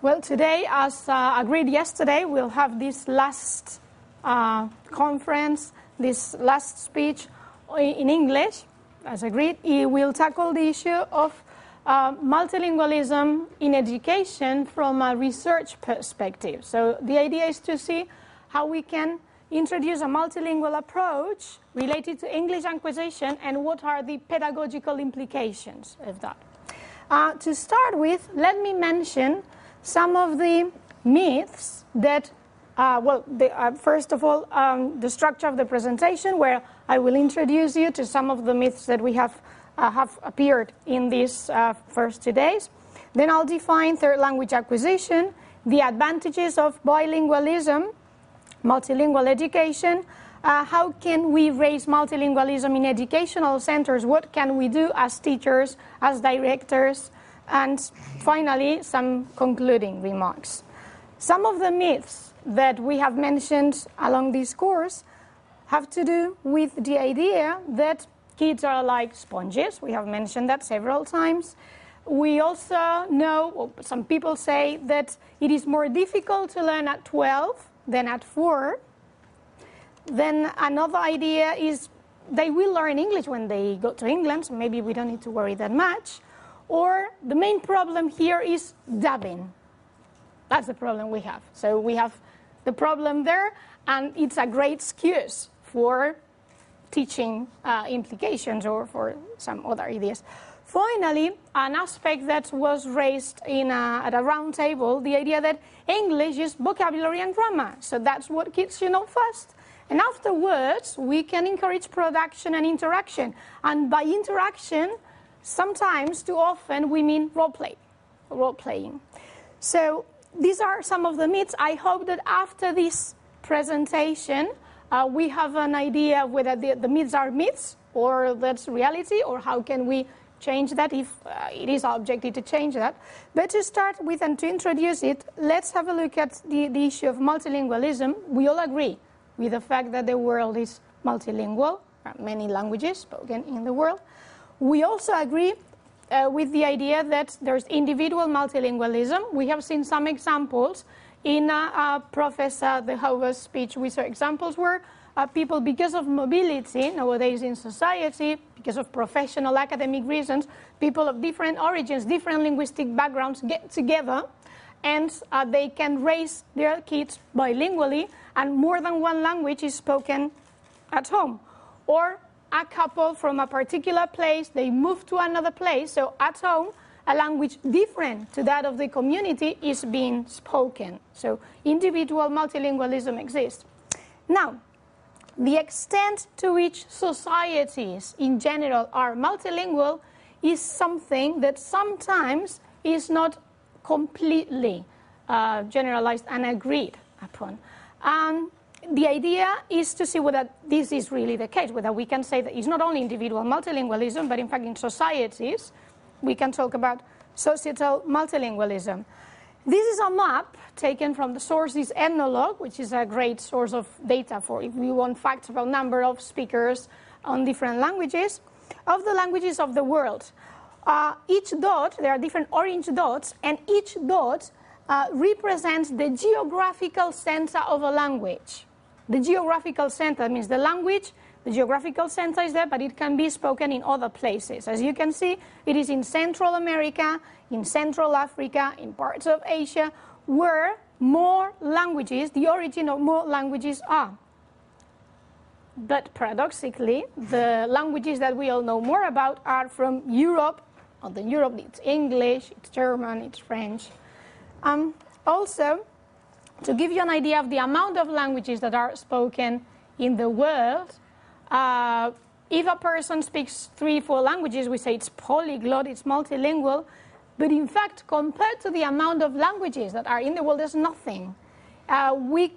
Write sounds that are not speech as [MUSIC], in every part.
Well, today, as uh, agreed yesterday, we'll have this last uh, conference, this last speech in English, as agreed. It will tackle the issue of uh, multilingualism in education from a research perspective. So the idea is to see how we can introduce a multilingual approach related to English acquisition and what are the pedagogical implications of that. Uh, to start with, let me mention some of the myths that, uh, well, the, uh, first of all, um, the structure of the presentation, where I will introduce you to some of the myths that we have, uh, have appeared in these uh, first two days. Then I'll define third language acquisition, the advantages of bilingualism, multilingual education, uh, how can we raise multilingualism in educational centers? What can we do as teachers, as directors, and finally, some concluding remarks. Some of the myths that we have mentioned along this course have to do with the idea that kids are like sponges. We have mentioned that several times. We also know, some people say that it is more difficult to learn at 12 than at 4. Then another idea is they will learn English when they go to England, so maybe we don't need to worry that much. Or the main problem here is dubbing. That's the problem we have. So we have the problem there, and it's a great excuse for teaching uh, implications or for some other ideas. Finally, an aspect that was raised in a, at a round table, the idea that English is vocabulary and grammar. So that's what kids should know first. And afterwards, we can encourage production and interaction. And by interaction, Sometimes, too often, we mean role play, role playing. So these are some of the myths. I hope that after this presentation, uh, we have an idea whether the, the, myths are myths or that's reality, or how can we change that if uh, it is our objective to change that. But to start with and to introduce it, let's have a look at the, the issue of multilingualism. We all agree with the fact that the world is multilingual, many languages spoken in the world. We also agree uh, with the idea that there's individual multilingualism. We have seen some examples in uh, uh, Professor De Houwer's speech. We saw examples where uh, people, because of mobility nowadays in society, because of professional academic reasons, people of different origins, different linguistic backgrounds get together and uh, they can raise their kids bilingually and more than one language is spoken at home. Or a couple from a particular place, they move to another place, so at home, a language different to that of the community is being spoken. So individual multilingualism exists. Now, the extent to which societies in general are multilingual is something that sometimes is not completely uh, generalized and agreed upon. Um, the idea is to see whether this is really the case, whether we can say that it's not only individual multilingualism, but in fact in societies, we can talk about societal multilingualism. This is a map taken from the source is Ethnologue, which is a great source of data for if we want facts about number of speakers on different languages, of the languages of the world. Uh, each dot, there are different orange dots, and each dot uh, represents the geographical center of a language. The geographical center means the language, the geographical center is there, but it can be spoken in other places. As you can see, it is in Central America, in Central Africa, in parts of Asia, where more languages, the origin of more languages are. But paradoxically, the languages that we all know more about are from Europe. Although Europe, it's English, it's German, it's French. Um, also, to give you an idea of the amount of languages that are spoken in the world, uh, if a person speaks three, four languages, we say it's polyglot, it's multilingual. But in fact, compared to the amount of languages that are in the world, there's nothing. Uh, we,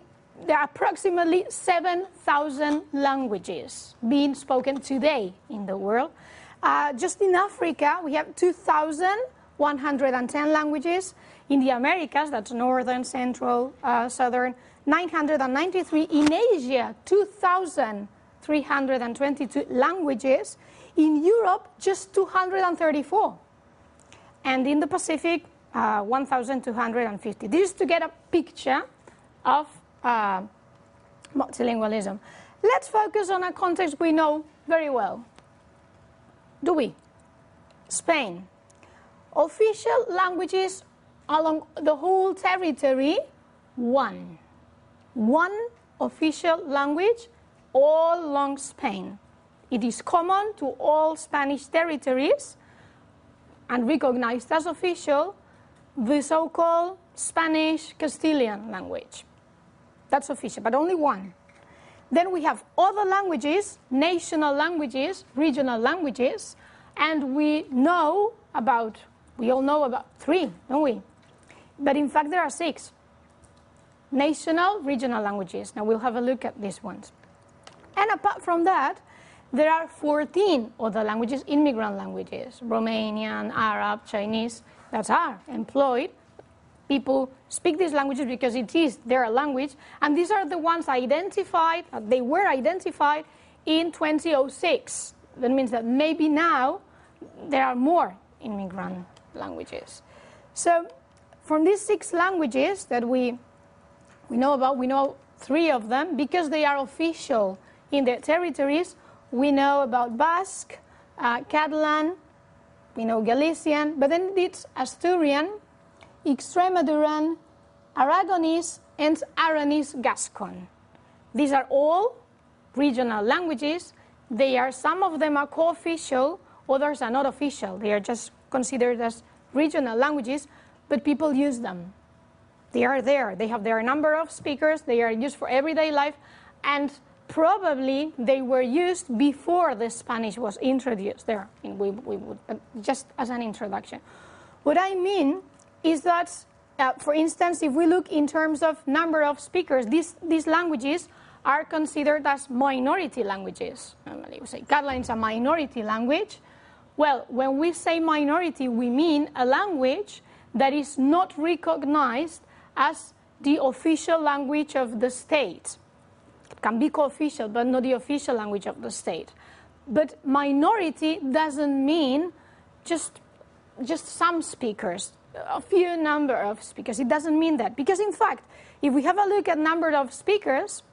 there are approximately 7,000 languages being spoken today in the world. Uh, just in Africa, we have 2,110 languages. In the Americas, that's northern, central, uh, southern, 993. In Asia, 2,322 languages. In Europe, just 234. And in the Pacific, uh, 1,250. This is to get a picture of uh, multilingualism. Let's focus on a context we know very well. Do we? Spain. Official languages along the whole territory, one. One official language all along Spain. It is common to all Spanish territories and recognized as official the so-called Spanish Castilian language. That's official, but only one. Then we have other languages, national languages, regional languages, and we know about, we all know about three, don't we? But in fact, there are six national, regional languages. Now we'll have a look at these ones. And apart from that, there are 14 other languages, immigrant languages, Romanian, Arab, Chinese, that are employed. People speak these languages because it is their language, and these are the ones identified, they were identified in 2006. That means that maybe now there are more immigrant languages. So from these six languages that we, we know about, we know three of them because they are official in their territories. We know about Basque, uh, Catalan, we know Galician, but then it's Asturian, Extremaduran, Aragonese, and Aranese Gascon. These are all regional languages. They are, some of them are co-official, others are not official. They are just considered as regional languages, but people use them. They are there. They have their number of speakers. They are used for everyday life, and probably they were used before the Spanish was introduced there. We, we would, uh, just as an introduction. What I mean is that, uh, for instance, if we look in terms of number of speakers, these, these languages are considered as minority languages. Normally we say Catalan is a minority language. Well, when we say minority, we mean a language that is not recognized as the official language of the state. It can be co-official, but not the official language of the state. But minority doesn't mean just, just some speakers a few number of speakers. It doesn't mean that. Because in fact, if we have a look at number of speakers,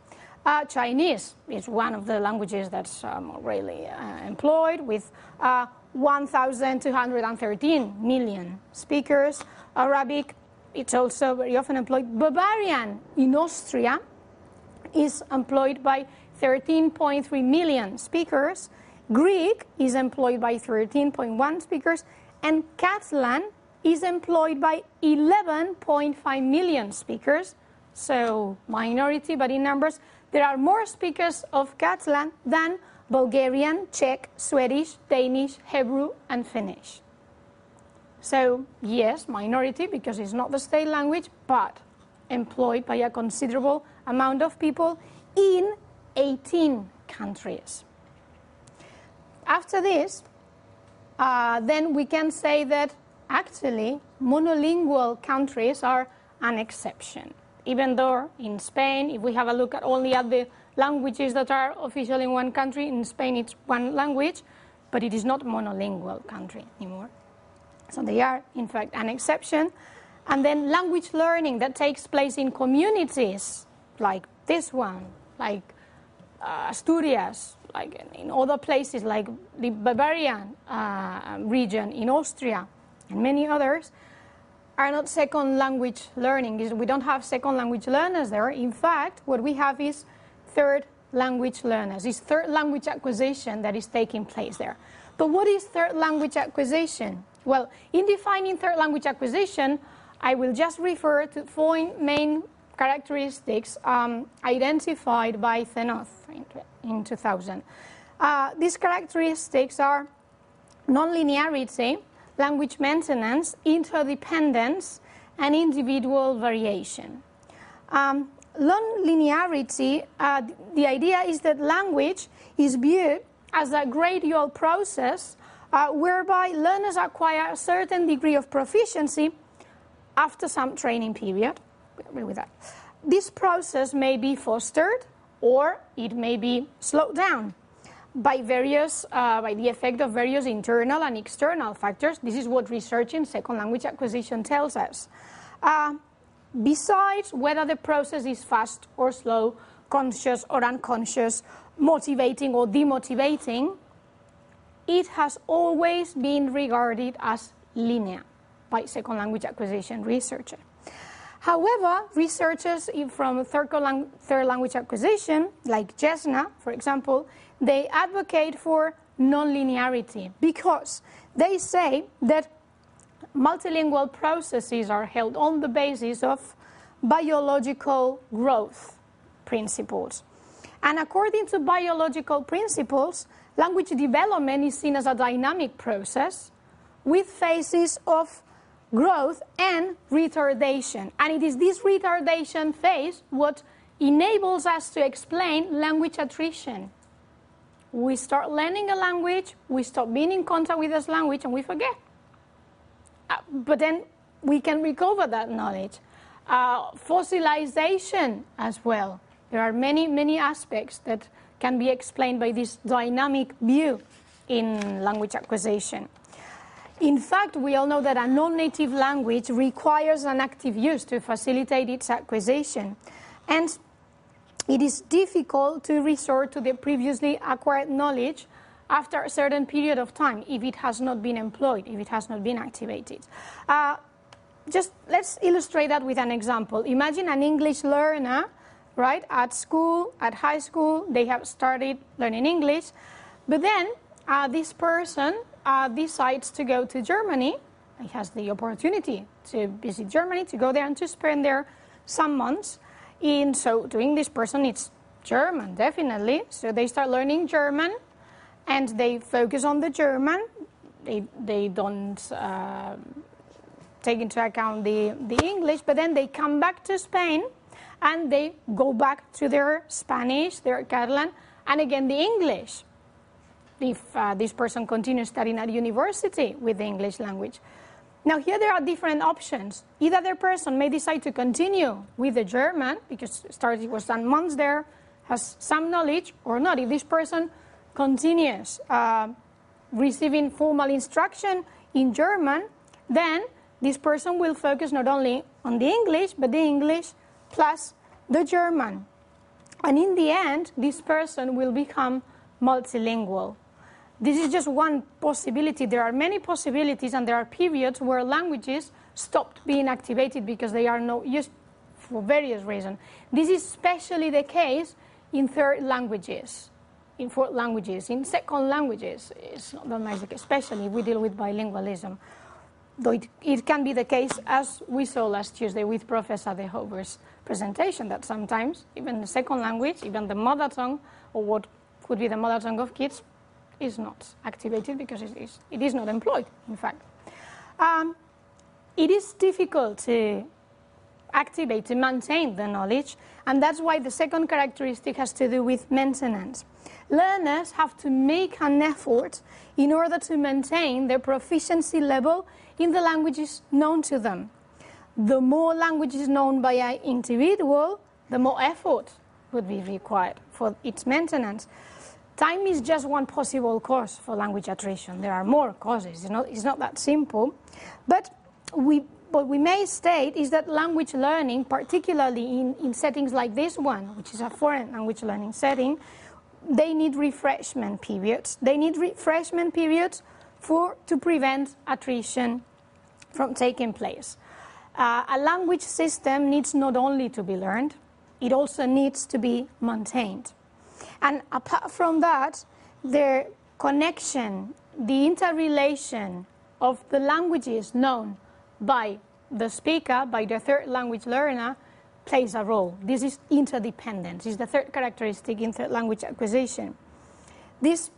uh, Chinese is one of the languages that's um, really uh, employed with uh, 1,213 million speakers. Arabic, it's also very often employed. Bavarian in Austria is employed by 13.3 million speakers. Greek is employed by 13.1 speakers. And Catalan is employed by 11.5 million speakers, so minority, but in numbers, there are more speakers of Catalan than Bulgarian, Czech, Swedish, Danish, Hebrew, and Finnish. So, yes, minority because it's not the state language, but employed by a considerable amount of people in 18 countries. After this, uh, then we can say that actually, monolingual countries are an exception. Even though in Spain, if we have a look at only at the languages that are official in one country, in Spain it's one language, but it is not monolingual country anymore. So they are, in fact, an exception. And then language learning that takes place in communities like this one, like uh, Asturias, like in other places like the Bavarian uh, region in Austria, and many others are not second language learning. We don't have second language learners there. In fact, what we have is third language learners. It's third language acquisition that is taking place there. But what is third language acquisition? Well, in defining third language acquisition, I will just refer to four main characteristics um, identified by Cenoz in 2000. Uh, these characteristics are nonlinearity, language maintenance, interdependence, and individual variation. Um, non-linearity, uh, the idea is that language is viewed as a gradual process uh, whereby learners acquire a certain degree of proficiency after some training period. Agree with that. This process may be fostered or it may be slowed down. by various, uh, by the effect of various internal and external factors. This is what research in second language acquisition tells us. Uh, besides whether the process is fast or slow, conscious or unconscious, motivating or demotivating, it has always been regarded as linear by second language acquisition researchers. However, researchers from third, language acquisition, like Jessner, for example, they advocate for nonlinearity because they say that multilingual processes are held on the basis of biological growth principles. And according to biological principles, language development is seen as a dynamic process with phases of growth and retardation. And it is this retardation phase what enables us to explain language attrition. We start learning a language, we stop being in contact with this language, and we forget. Uh, but then we can recover that knowledge. Uh, fossilization as well. There are many, many aspects that can be explained by this dynamic view in language acquisition. In fact, we all know that a non-native language requires an active use to facilitate its acquisition. And it is difficult to resort to the previously acquired knowledge after a certain period of time if it has not been employed, if it has not been activated. Uh, just let's illustrate that with an example. Imagine an English learner, right, at school, at high school, they have started learning English, but then uh, this person uh, decides to go to Germany, he has the opportunity to visit Germany, to go there and to spend there some months. In so doing, this person needs German, definitely. So they start learning German, and they focus on the German. They they don't uh, take into account the the English, but then they come back to Spain, and they go back to their Spanish, their Catalan, and again the English if uh, this person continues studying at university with the English language. Now here there are different options. Either the person may decide to continue with the German, because started was done months there, has some knowledge, or not. If this person continues uh, receiving formal instruction in German, then this person will focus not only on the English, but the English plus the German. And in the end, this person will become multilingual. This is just one possibility. There are many possibilities, and there are periods where languages stopped being activated because they are not used for various reasons. This is especially the case in third languages, in fourth languages, in second languages. It's not much, especially if we deal with bilingualism. Though it, it can be the case, as we saw last Tuesday with Professor De Houwer's presentation, that sometimes even the second language, even the mother tongue, or what could be the mother tongue of kids, is not activated because it is, it is not employed, in fact. Um, it is difficult to activate, to maintain the knowledge, and that's why the second characteristic has to do with maintenance. Learners have to make an effort in order to maintain their proficiency level in the languages known to them. The more languages known by an individual, the more effort would be required for its maintenance. Time is just one possible cause for language attrition. There are more causes. It's not, it's not that simple. But we, what we may state is that language learning, particularly in, in settings like this one, which is a foreign language learning setting, they need refreshment periods. They need refreshment periods for, to prevent attrition from taking place. Uh, a language system needs not only to be learned, it also needs to be maintained. And apart from that, the connection, the interrelation of the languages known by the speaker, by the third language learner, plays a role. This is interdependence. Is the third characteristic in third language acquisition. These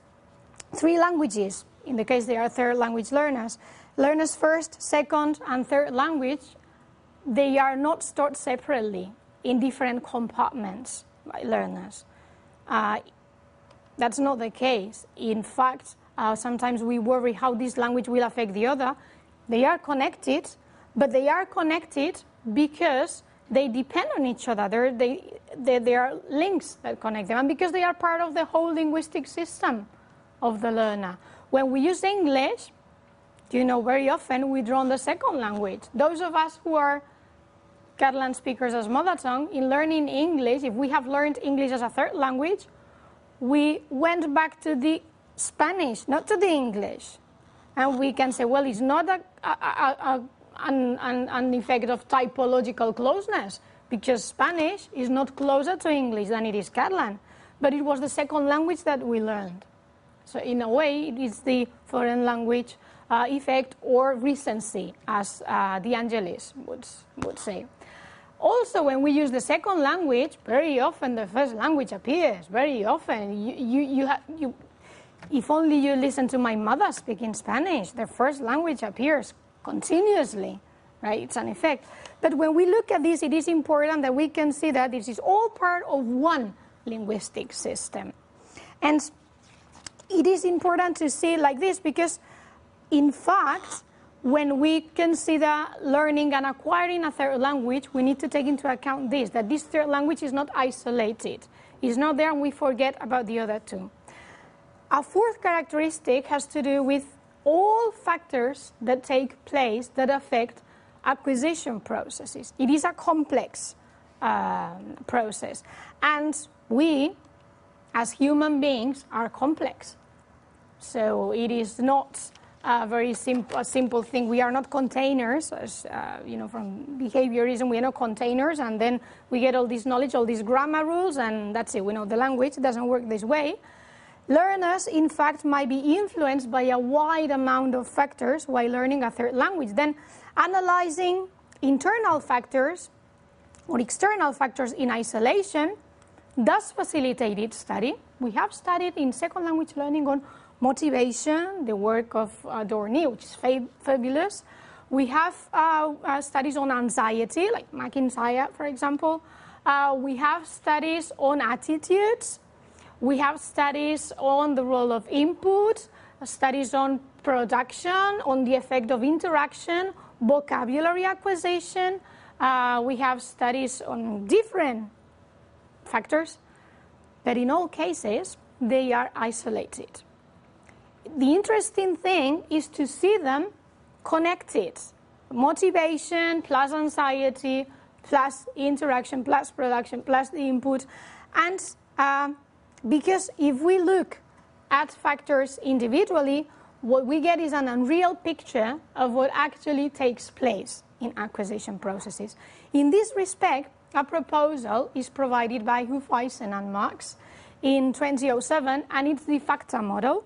three languages, in the case they are third language learners, learners first, second, and third language, they are not stored separately in different compartments by learners. Uh, that's not the case. In fact, uh, sometimes we worry how this language will affect the other. They are connected, but they are connected because they depend on each other. They, they, they are links that connect them. And because they are part of the whole linguistic system of the learner. When we use English, you know, very often we draw on the second language. Those of us who are Catalan speakers as mother tongue, in learning English, if we have learned English as a third language, we went back to the Spanish, not to the English. And we can say, well, it's not a, a, a, an, an, an effect of typological closeness, because Spanish is not closer to English than it is Catalan, but it was the second language that we learned. So in a way, it is the foreign language uh, effect or recency, as uh, De Angelis would, would say. Also, when we use the second language, very often the first language appears. Very often, you, you, you, ha- you if only you listen to my mother speaking Spanish, the first language appears continuously, right? It's an effect. But when we look at this, it is important that we can see that this is all part of one linguistic system. And it is important to see like this because, in fact, when we consider learning and acquiring a third language, we need to take into account this, that this third language is not isolated. It's not there and we forget about the other two. A fourth characteristic has to do with all factors that take place that affect acquisition processes. It is a complex uh, process. And we, as human beings, are complex. So it is not a very simple, a simple thing. We are not containers, as uh, you know from behaviorism. We are not containers, and then we get all this knowledge, all these grammar rules, and that's it. We know the language it doesn't work this way. Learners, in fact, might be influenced by a wide amount of factors while learning a third language. Then, analyzing internal factors or external factors in isolation does facilitate its study. We have studied in second language learning on motivation, the work of uh, which is fab fabulous. We have uh, uh, studies on anxiety, like MacIntyre, for example. Uh, we have studies on attitudes. We have studies on the role of input, studies on production, on the effect of interaction, vocabulary acquisition. Uh, we have studies on different factors, but in all cases, they are isolated the interesting thing is to see them connected. Motivation plus anxiety plus interaction plus production plus the input. And uh, because if we look at factors individually, what we get is an unreal picture of what actually takes place in acquisition processes. In this respect, a proposal is provided by Hufeisen and Marx in 2007, and it's the factor model.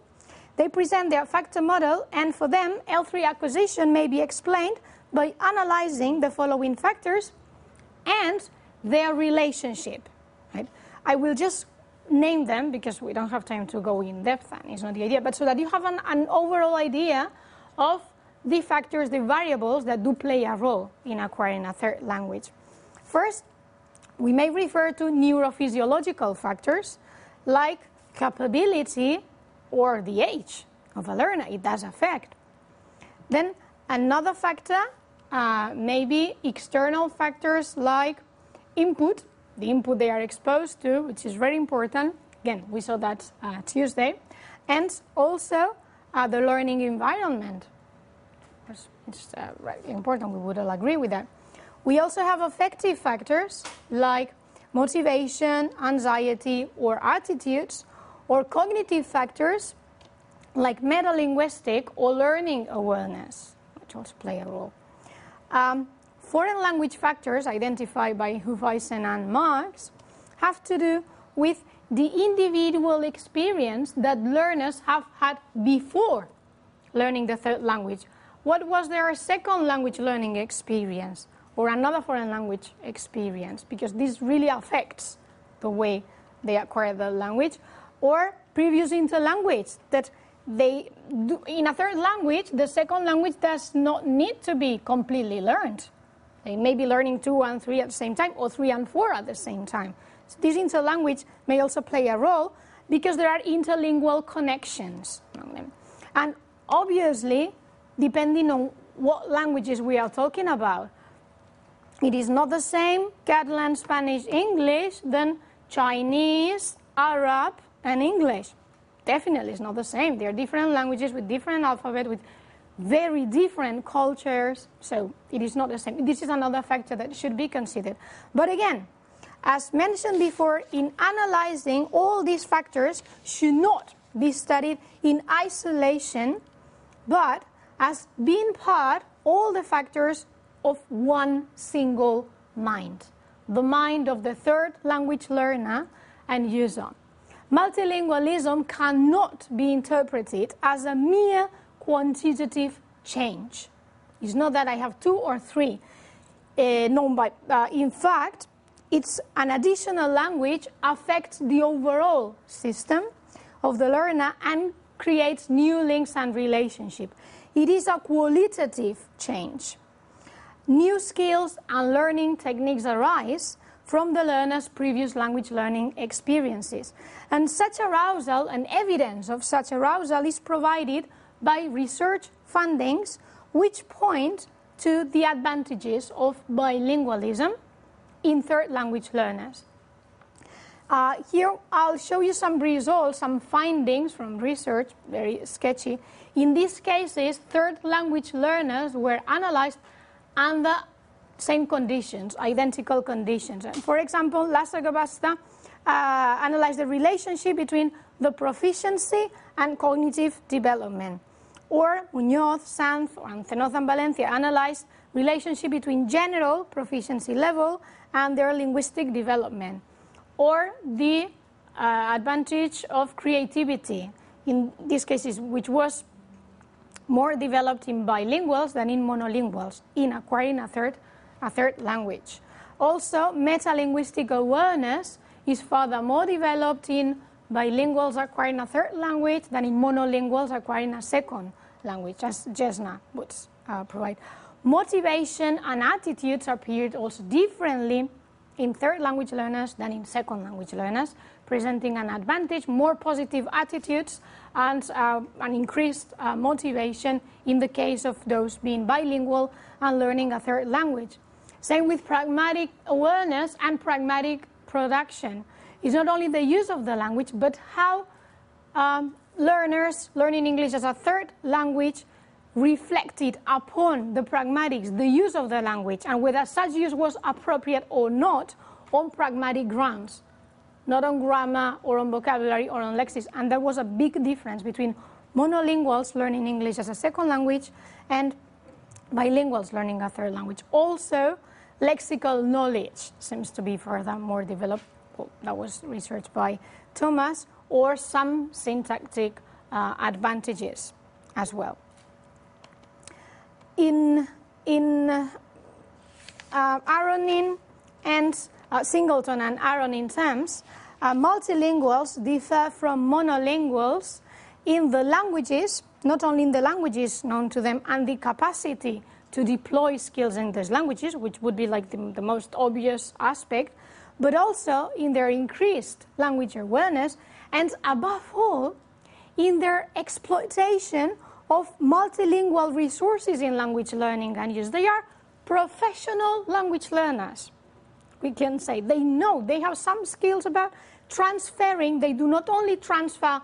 They present their factor model, and for them, L3 acquisition may be explained by analyzing the following factors and their relationship. Right? I will just name them because we don't have time to go in depth, and it's not the idea, but so that you have an, an overall idea of the factors, the variables that do play a role in acquiring a third language. First, we may refer to neurophysiological factors like capability or the age of a learner. It does affect. Then another factor uh, may be external factors like input, the input they are exposed to, which is very important. Again, we saw that uh, Tuesday. And also uh, the learning environment. It's uh, important, we would all agree with that. We also have affective factors like motivation, anxiety, or attitudes, or cognitive factors like metalinguistic or learning awareness, which also play a role. Um, foreign language factors identified by Hufeisen and Marx have to do with the individual experience that learners have had before learning the third language. What was their second language learning experience or another foreign language experience? Because this really affects the way they acquire the language or previous interlanguage that they do, in a third language, the second language does not need to be completely learned. They may be learning two and three at the same time, or three and four at the same time. So this interlanguage may also play a role because there are interlingual connections among them. And obviously, depending on what languages we are talking about, It is not the same Catalan, Spanish, English than Chinese, Arab, and English. Definitely, it's not the same. They are different languages with different alphabet, with very different cultures. So it is not the same. This is another factor that should be considered. But again, as mentioned before, in analyzing all these factors should not be studied in isolation, but as being part, all the factors of one single mind, the mind of the third language learner and user. Multilingualism cannot be interpreted as a mere quantitative change. It's not that I have two or three uh, known by, uh, in fact, it's an additional language affects the overall system of the learner and creates new links and relationship. It is a qualitative change. New skills and learning techniques arise from the learner's previous language learning experiences. And such arousal and evidence of such arousal is provided by research fundings which point to the advantages of bilingualism in third language learners. Uh, here I'll show you some results, some findings from research, very sketchy. In these cases, third language learners were analyzed under the same conditions, identical conditions. For example, Lasagabaster uh, analyzed the relationship between the proficiency and cognitive development. Or Muñoz, Sanz, and Cenoza and Valencia analyzed relationship between general proficiency level and their linguistic development. Or the uh, advantage of creativity, in these cases, which was more developed in bilinguals than in monolinguals, in acquiring a third, a third language. Also, metalinguistic awareness is further more developed in bilinguals acquiring a third language than in monolinguals acquiring a second language, as Jessner would uh, provide. Motivation and attitudes appeared also differently in third language learners than in second language learners, presenting an advantage, more positive attitudes, and uh, an increased uh, motivation in the case of those being bilingual and learning a third language. Same with pragmatic awareness and pragmatic production. It's not only the use of the language, but how um, learners learning English as a third language reflected upon the pragmatics, the use of the language, and whether such use was appropriate or not on pragmatic grounds not on grammar or on vocabulary or on lexics. And there was a big difference between monolinguals learning English as a second language and bilinguals learning a third language. Also, lexical knowledge seems to be further more developed. That was researched by Thomas, or some syntactic uh, advantages as well. In, in uh, Aronin and uh, Singleton and Aronin terms, uh, multilinguals differ from monolinguals in the languages, not only in the languages known to them, and the capacity to deploy skills in those languages, which would be like the, the most obvious aspect, but also in their increased language awareness, and above all, in their exploitation of multilingual resources in language learning and use. They are professional language learners we can say. They know, they have some skills about transferring. They do not only transfer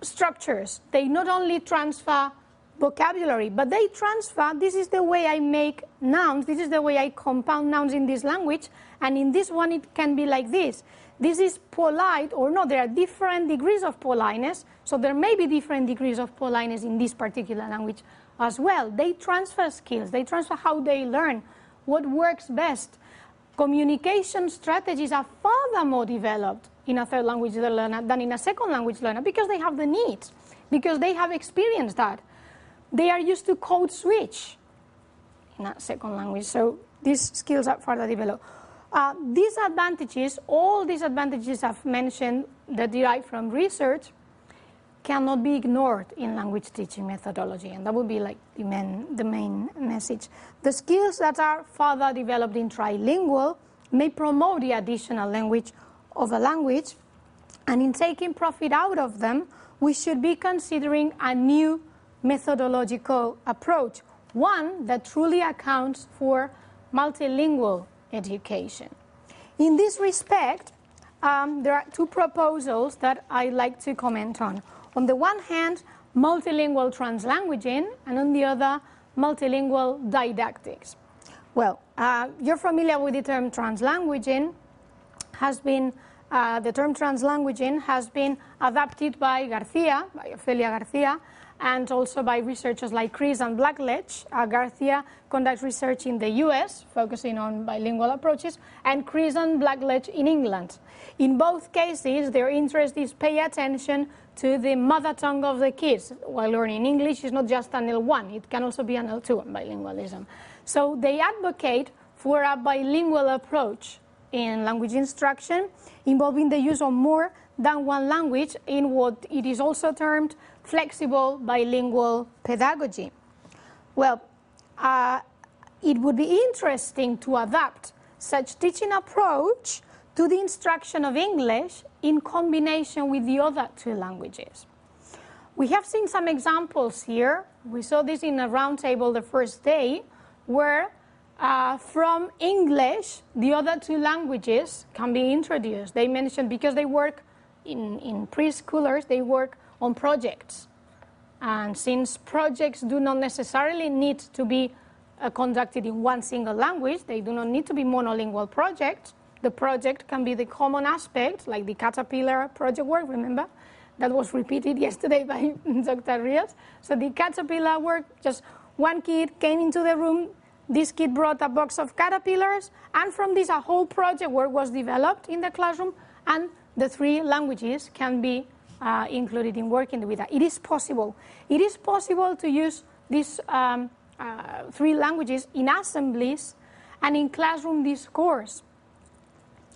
structures, they not only transfer vocabulary, but they transfer, this is the way I make nouns, this is the way I compound nouns in this language, and in this one it can be like this. This is polite or not, there are different degrees of politeness, so there may be different degrees of politeness in this particular language as well. They transfer skills, they transfer how they learn, what works best, communication strategies are far more developed in a third language learner than in a second language learner because they have the needs, because they have experienced that. They are used to code switch in a second language, so these skills are further developed. Uh, these advantages, all these advantages I've mentioned that derive from research, cannot be ignored in language teaching methodology, and that would be like the main, the main message. The skills that are further developed in trilingual may promote the additional language of a language, and in taking profit out of them, we should be considering a new methodological approach, one that truly accounts for multilingual education. In this respect, um, there are two proposals that I'd like to comment on. On the one hand, multilingual translanguaging, and on the other, multilingual didactics. Well, uh, you're familiar with the term translanguaging. Has been uh, the term translanguaging has been adapted by Garcia, by Ofelia Garcia, and also by researchers like Creese and Blackledge. Uh, Garcia conducts research in the US, focusing on bilingual approaches, and Creese and Blackledge in England. In both cases, their interest is pay attention to the mother tongue of the kids while learning English is not just an L1, it can also be an L2 bilingualism. So they advocate for a bilingual approach in language instruction involving the use of more than one language in what it is also termed flexible bilingual pedagogy. Well, uh, it would be interesting to adapt such teaching approach to the instruction of English in combination with the other two languages. We have seen some examples here. We saw this in a roundtable the first day, where uh, from English, the other two languages can be introduced. They mentioned because they work in, in preschoolers, they work on projects. And since projects do not necessarily need to be uh, conducted in one single language, they do not need to be monolingual projects. The project can be the common aspect, like the caterpillar project work, remember? That was repeated [LAUGHS] yesterday by [LAUGHS] Dr. Rios. So the caterpillar work, just one kid came into the room, this kid brought a box of caterpillars, and from this a whole project work was developed in the classroom, and the three languages can be uh, included in working with that. It is possible. It is possible to use these um, uh, three languages in assemblies and in classroom discourse.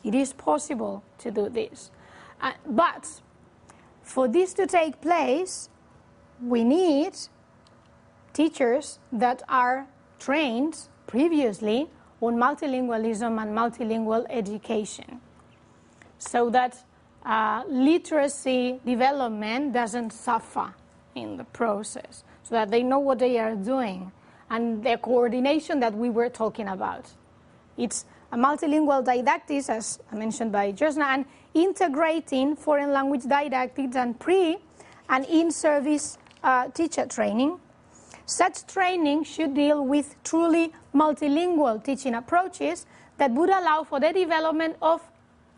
It is possible to do this. Uh, but for this to take place, we need teachers that are trained previously on multilingualism and multilingual education so that uh, literacy development doesn't suffer in the process, so that they know what they are doing and the coordination that we were talking about. It's a multilingual didactics, as mentioned by Josna, and integrating foreign language didactics and pre and in-service uh, teacher training. Such training should deal with truly multilingual teaching approaches that would allow for the development of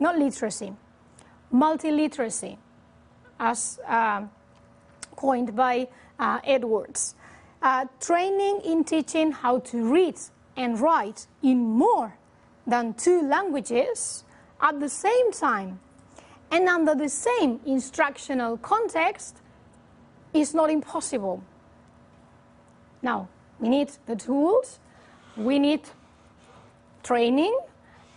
not literacy, multiliteracy, as uh, coined by uh, Edwards. Uh, training in teaching how to read and write in more than two languages at the same time and under the same instructional context is not impossible. Now, we need the tools, we need training,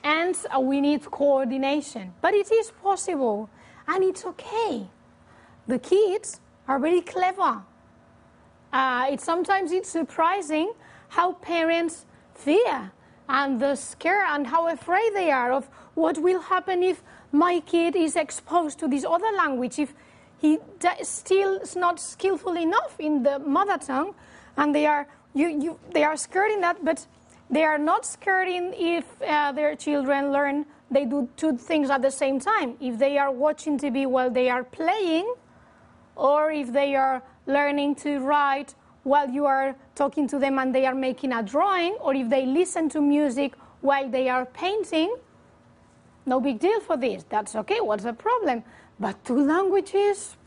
and uh, we need coordination. But it is possible, and it's okay. The kids are very clever. Uh, it, sometimes it's surprising how parents fear and the scare and how afraid they are of what will happen if my kid is exposed to this other language, if he still is not skillful enough in the mother tongue, and they are you, you, they are scared in that, but they are not scared if uh, their children learn they do two things at the same time. If they are watching TV while they are playing, or if they are learning to write while you are talking to them and they are making a drawing, or if they listen to music while they are painting, no big deal for this. That's okay. What's the problem? But two languages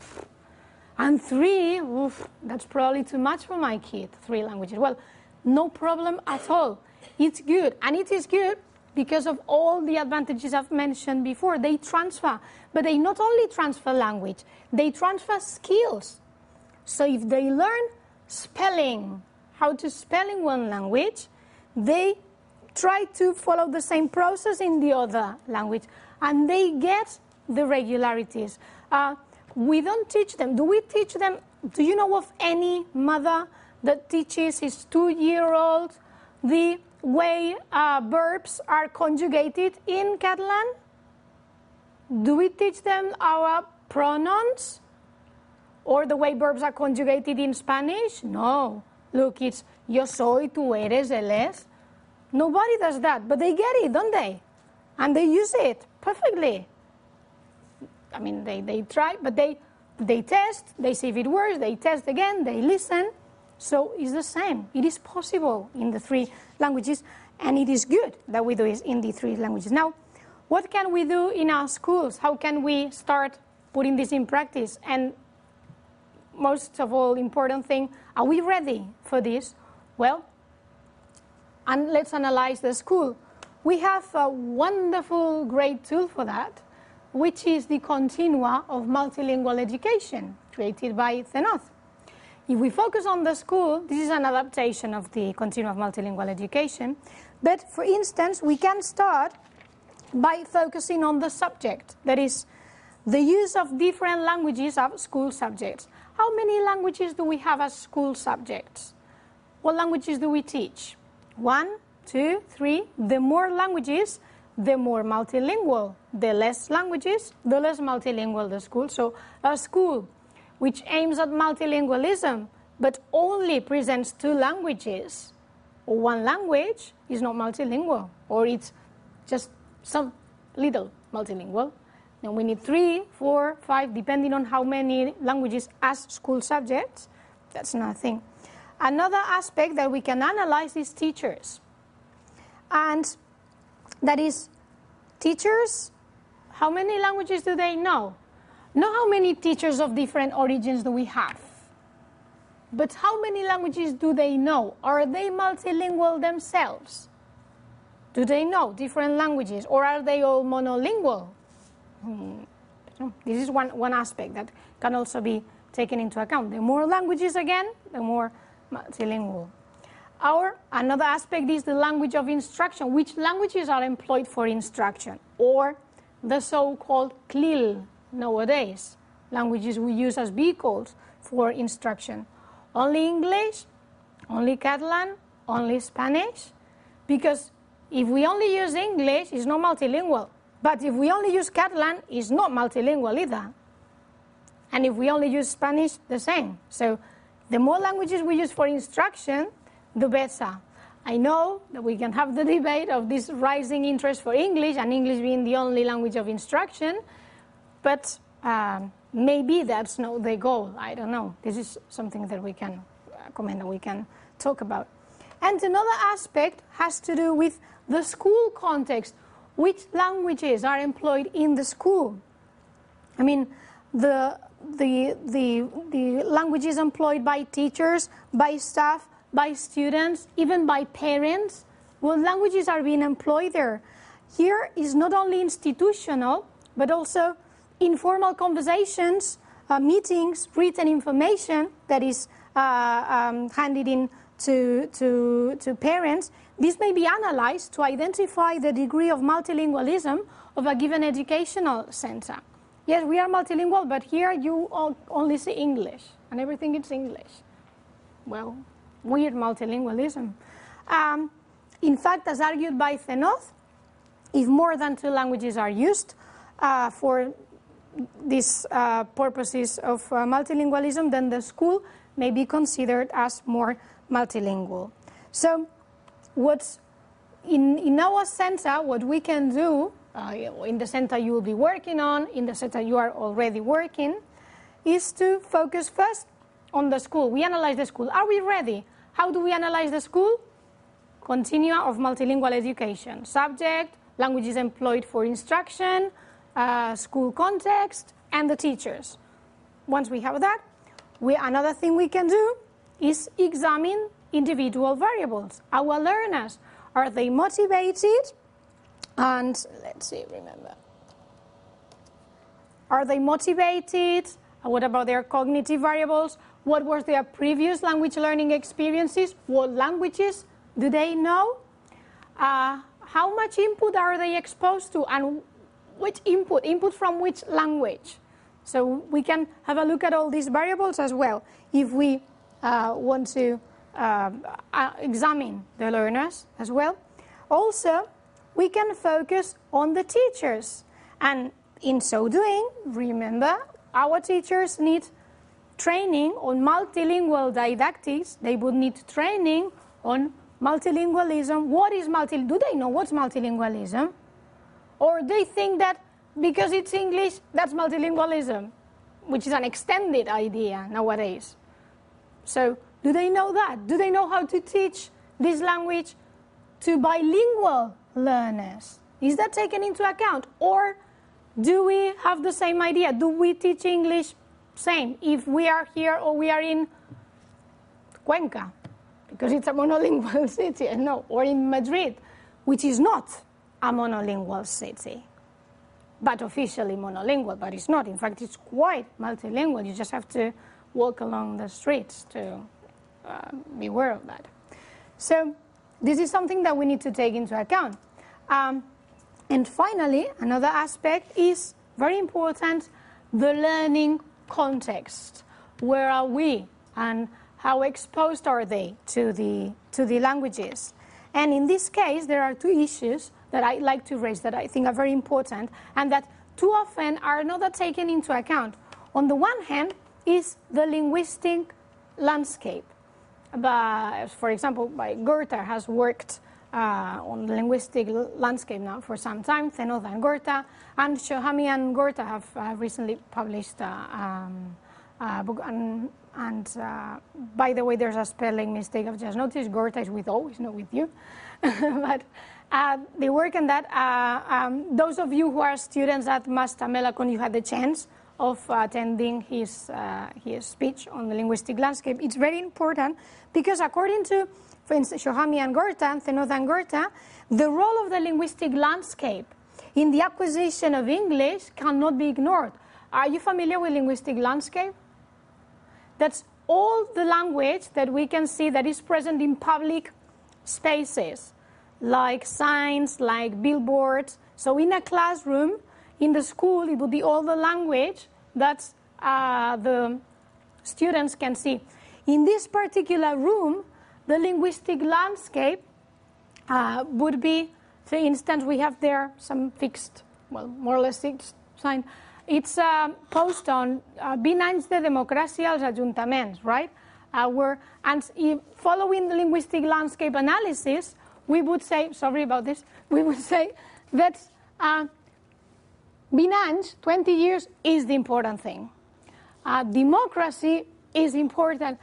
and three, oof, that's probably too much for my kid. Three languages. Well, no problem at all. It's good. And it is good because of all the advantages I've mentioned before. They transfer, but they not only transfer language, they transfer skills. So if they learn spelling, how to spell in one language, they try to follow the same process in the other language, and they get the regularities. Uh, we don't teach them. Do we teach them? Do you know of any mother that teaches his two-year-old the way uh, verbs are conjugated in Catalan? Do we teach them our pronouns? Or the way verbs are conjugated in Spanish? No. Look, it's yo soy, tú eres, él es. Nobody does that, but they get it, don't they? And they use it perfectly. I mean, they, they try, but they, they test, they see if it works, they test again, they listen. So it's the same. It is possible in the three languages, and it is good that we do it in the three languages. Now, what can we do in our schools? How can we start putting this in practice? And most of all, important thing, are we ready for this? Well, and let's analyze the school. We have a wonderful, great tool for that, which is the Continua of Multilingual Education, created by Cenoz. If we focus on the school, this is an adaptation of the continuum of Multilingual Education. But for instance, we can start by focusing on the subject, that is, the use of different languages as school subjects. How many languages do we have as school subjects? What languages do we teach? One, two, three. The more languages, the more multilingual. The less languages, the less multilingual the school. So a school which aims at multilingualism but only presents two languages or one language is not multilingual or it's just some little multilingual. Then we need three, four, five, depending on how many languages as school subjects. That's another thing. Another aspect that we can analyze is teachers. And that is, teachers, how many languages do they know? Not how many teachers of different origins do we have, but how many languages do they know? Are they multilingual themselves? Do they know different languages or are they all monolingual? Hmm. This is one, one aspect that can also be taken into account. The more languages, again, the more multilingual. Our another aspect is the language of instruction. Which languages are employed for instruction? Or the so-called CLIL nowadays, languages we use as vehicles for instruction. Only English, only Catalan, only Spanish, because if we only use English, it's not multilingual. But if we only use Catalan, it's not multilingual either. And if we only use Spanish, the same. So the more languages we use for instruction, the better. I know that we can have the debate of this rising interest for English and English being the only language of instruction, but um, maybe that's not the goal. I don't know. This is something that we can uh, comment and we can talk about. And another aspect has to do with the school context. Which languages are employed in the school? I mean, the, the, the, the languages employed by teachers, by staff, by students, even by parents. What languages are being employed there? Here is not only institutional, but also informal conversations, uh, meetings, written information that is uh, um, handed in to, to, to parents, this may be analyzed to identify the degree of multilingualism of a given educational center. Yes, we are multilingual, but here you only see English, and everything is English. Well, weird multilingualism. Um, in fact, as argued by Cenoz, if more than two languages are used uh, for these uh, purposes of uh, multilingualism, then the school may be considered as more multilingual. So what's in, in our center, what we can do, uh, in the center you will be working on, in the center you are already working, is to focus first on the school. We analyze the school. Are we ready? How do we analyze the school? Continua of multilingual education. Subject, languages employed for instruction, uh, school context, and the teachers. Once we have that, we, another thing we can do is examine individual variables. Our learners, are they motivated? And let's see, remember. Are they motivated? What about their cognitive variables? What was their previous language learning experiences? What languages do they know? Uh, how much input are they exposed to? And which input? Input from which language? So we can have a look at all these variables as well if we uh, want to uh, uh, examine the learners as well. Also, we can focus on the teachers. And in so doing, remember, our teachers need training on multilingual didactics. They would need training on multilingualism. What is multi? Do they know what's multilingualism? Or they think that because it's English, that's multilingualism, which is an extended idea nowadays. So, do they know that? Do they know how to teach this language to bilingual learners? Is that taken into account? Or do we have the same idea? Do we teach English same if we are here or we are in Cuenca? Because it's a monolingual [LAUGHS] city, no, or in Madrid, which is not a monolingual city, but officially monolingual, but it's not. In fact, it's quite multilingual. You just have to walk along the streets to uh, be aware of that. So this is something that we need to take into account. Um, and finally, another aspect is very important, the learning context. Where are we and how exposed are they to the, to the languages? And in this case, there are two issues that I'd like to raise that I think are very important and that too often are not taken into account. On the one hand, is the linguistic landscape. For example, by Gorter has worked uh, on the linguistic landscape now for some time, Cenoz and Gorter, and Shohamy and Gorter have uh, recently published uh, um, a book. And, and uh, by the way, there's a spelling mistake I've just noticed. Gorter is with O, it's not with you. [LAUGHS] but uh, they work on that. Uh, um, those of you who are students at Master Melakon, you had the chance of attending his, uh, his speech on the linguistic landscape. It's very important because according to, for instance, Shohamy and Gorter, Cenoz and the role of the linguistic landscape in the acquisition of English cannot be ignored. Are you familiar with linguistic landscape? That's all the language that we can see that is present in public spaces, like signs, like billboards. So in a classroom, in the school, it would be all the language that uh, the students can see. In this particular room, the linguistic landscape uh, would be, for instance, we have there some fixed, well, more or less fixed sign. It's a post on uh, vint anys de democràcia als ajuntaments, right? Uh, where, and if following the linguistic landscape analysis, we would say, sorry about this, we would say that uh, Binance, 20 years, is the important thing. Uh, democracy is important.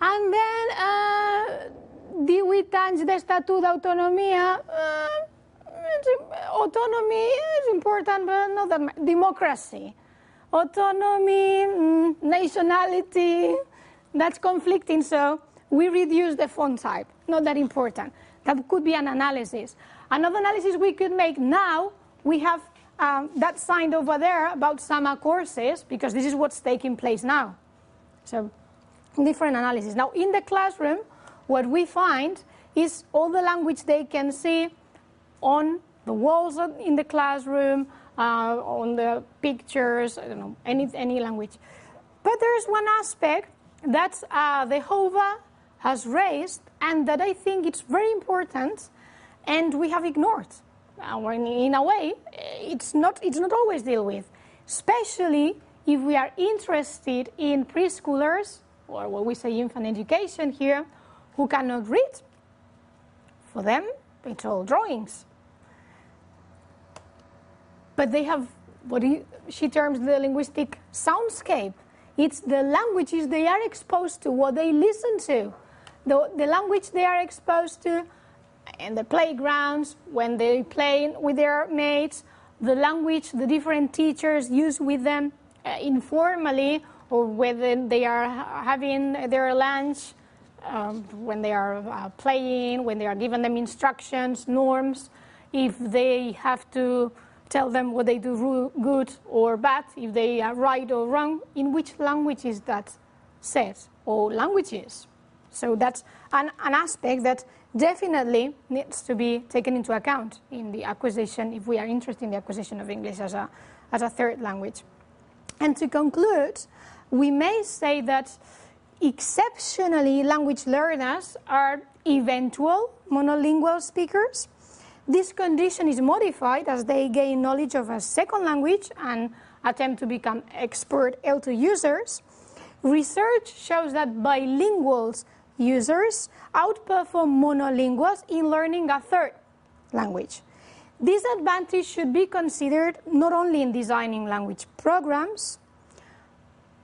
And then, uh, 18 anys d'Estatut d'Autonomia, uh, autonomy is important, but not that Democracy. Autonomy, mm, nationality, that's conflicting, so we reduce the font type. Not that important. That could be an analysis. Another analysis we could make now, we have um, that signed over there about summer courses because this is what's taking place now. So different analysis. Now in the classroom, what we find is all the language they can see on the walls in the classroom, uh, on the pictures, I don't know, any, any language. But there's one aspect that uh, the HOVA has raised and that I think it's very important and we have ignored or in a way, eh, it's not, it's not always dealt with, especially if we are interested in preschoolers, or what we say infant education here, who cannot read. For them, it's all drawings. But they have what he, she terms the linguistic soundscape. It's the languages they are exposed to, what they listen to, the, the language they are exposed to in the playgrounds, when they play with their mates, the language the different teachers use with them uh, informally or whether they are having their lunch, um, when they are uh, playing, when they are giving them instructions, norms, if they have to tell them what they do good or bad, if they are right or wrong, in which language is that said, or languages. So that's an, an aspect that definitely needs to be taken into account in the acquisition, if we are interested in the acquisition of English as a, as a third language. And to conclude, we may say that exceptionally language learners are eventual monolingual speakers. This condition is modified as they gain knowledge of a second language and attempt to become expert L2 users. Research shows that bilinguals users outperform monolinguals in learning a third language. This advantage should be considered not only in designing language programs,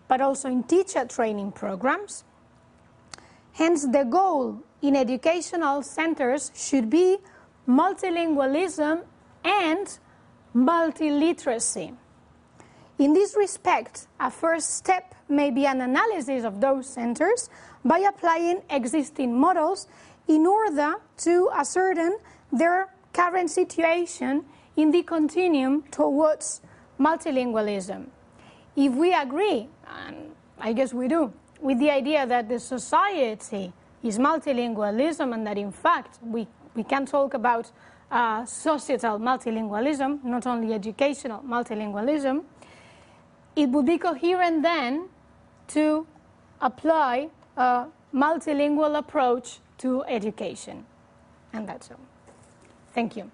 but also in teacher training programs. Hence, the goal in educational centers should be multilingualism and multiliteracy. In this respect, a first step may be an analysis of those centers by applying existing models in order to ascertain their current situation in the continuum towards multilingualism. If we agree, and I guess we do, with the idea that the society is multilingualism and that in fact we, we can talk about uh, societal multilingualism, not only educational multilingualism, it would be coherent then to apply a multilingual approach to education. And that's all. Thank you.